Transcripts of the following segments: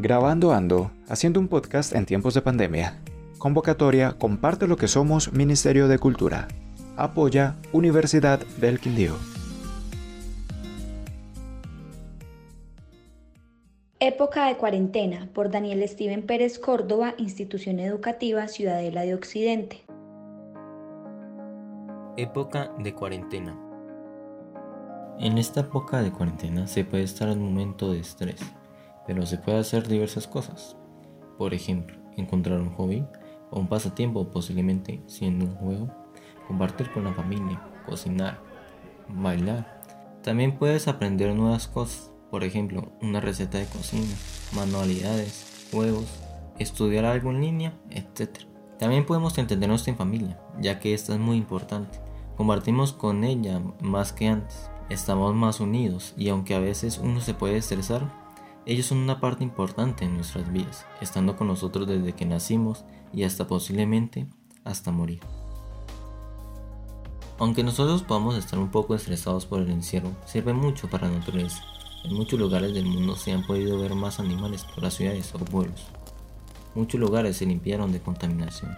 Grabando Ando, haciendo un podcast en tiempos de pandemia. Convocatoria Comparte lo que somos Ministerio de Cultura. Apoya Universidad del Quindío. Época de cuarentena por Daniel Steven Pérez Córdoba, Institución Educativa Ciudadela de Occidente. Época de cuarentena. En esta época de cuarentena se puede estar en un momento de estrés, pero se puede hacer diversas cosas. Por ejemplo, encontrar un hobby o un pasatiempo posiblemente siendo un juego, compartir con la familia, cocinar, bailar. También puedes aprender nuevas cosas, por ejemplo, una receta de cocina, manualidades, juegos, estudiar algo en línea, etc. También podemos entendernos en familia, ya que esta es muy importante. Compartimos con ella más que antes estamos más unidos y aunque a veces uno se puede estresar, ellos son una parte importante en nuestras vidas, estando con nosotros desde que nacimos y hasta posiblemente hasta morir. Aunque nosotros podamos estar un poco estresados por el encierro, sirve mucho para la naturaleza. En muchos lugares del mundo se han podido ver más animales por las ciudades o pueblos. Muchos lugares se limpiaron de contaminación.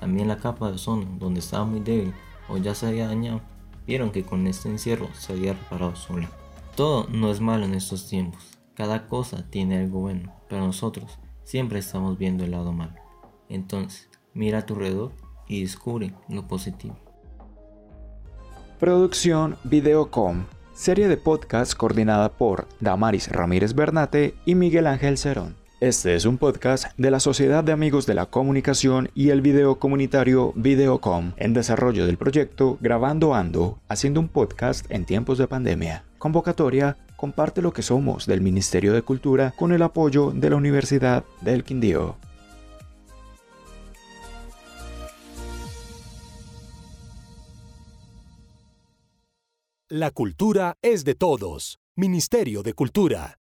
También la capa de ozono, donde estaba muy débil o ya se había dañado, vieron que con este encierro se había reparado sola. Todo no es malo en estos tiempos, cada cosa tiene algo bueno, pero nosotros siempre estamos viendo el lado malo. Entonces, mira a tu alrededor y descubre lo positivo. Producción Videocom, serie de podcast coordinada por Damaris Ramírez Bernate y Miguel Ángel Cerón. Este es un podcast de la Sociedad de Amigos de la Comunicación y el video comunitario Videocom en desarrollo del proyecto Grabando Ando, haciendo un podcast en tiempos de pandemia. Convocatoria Comparte lo que somos del Ministerio de Cultura con el apoyo de la Universidad del Quindío. La cultura es de todos. Ministerio de Cultura.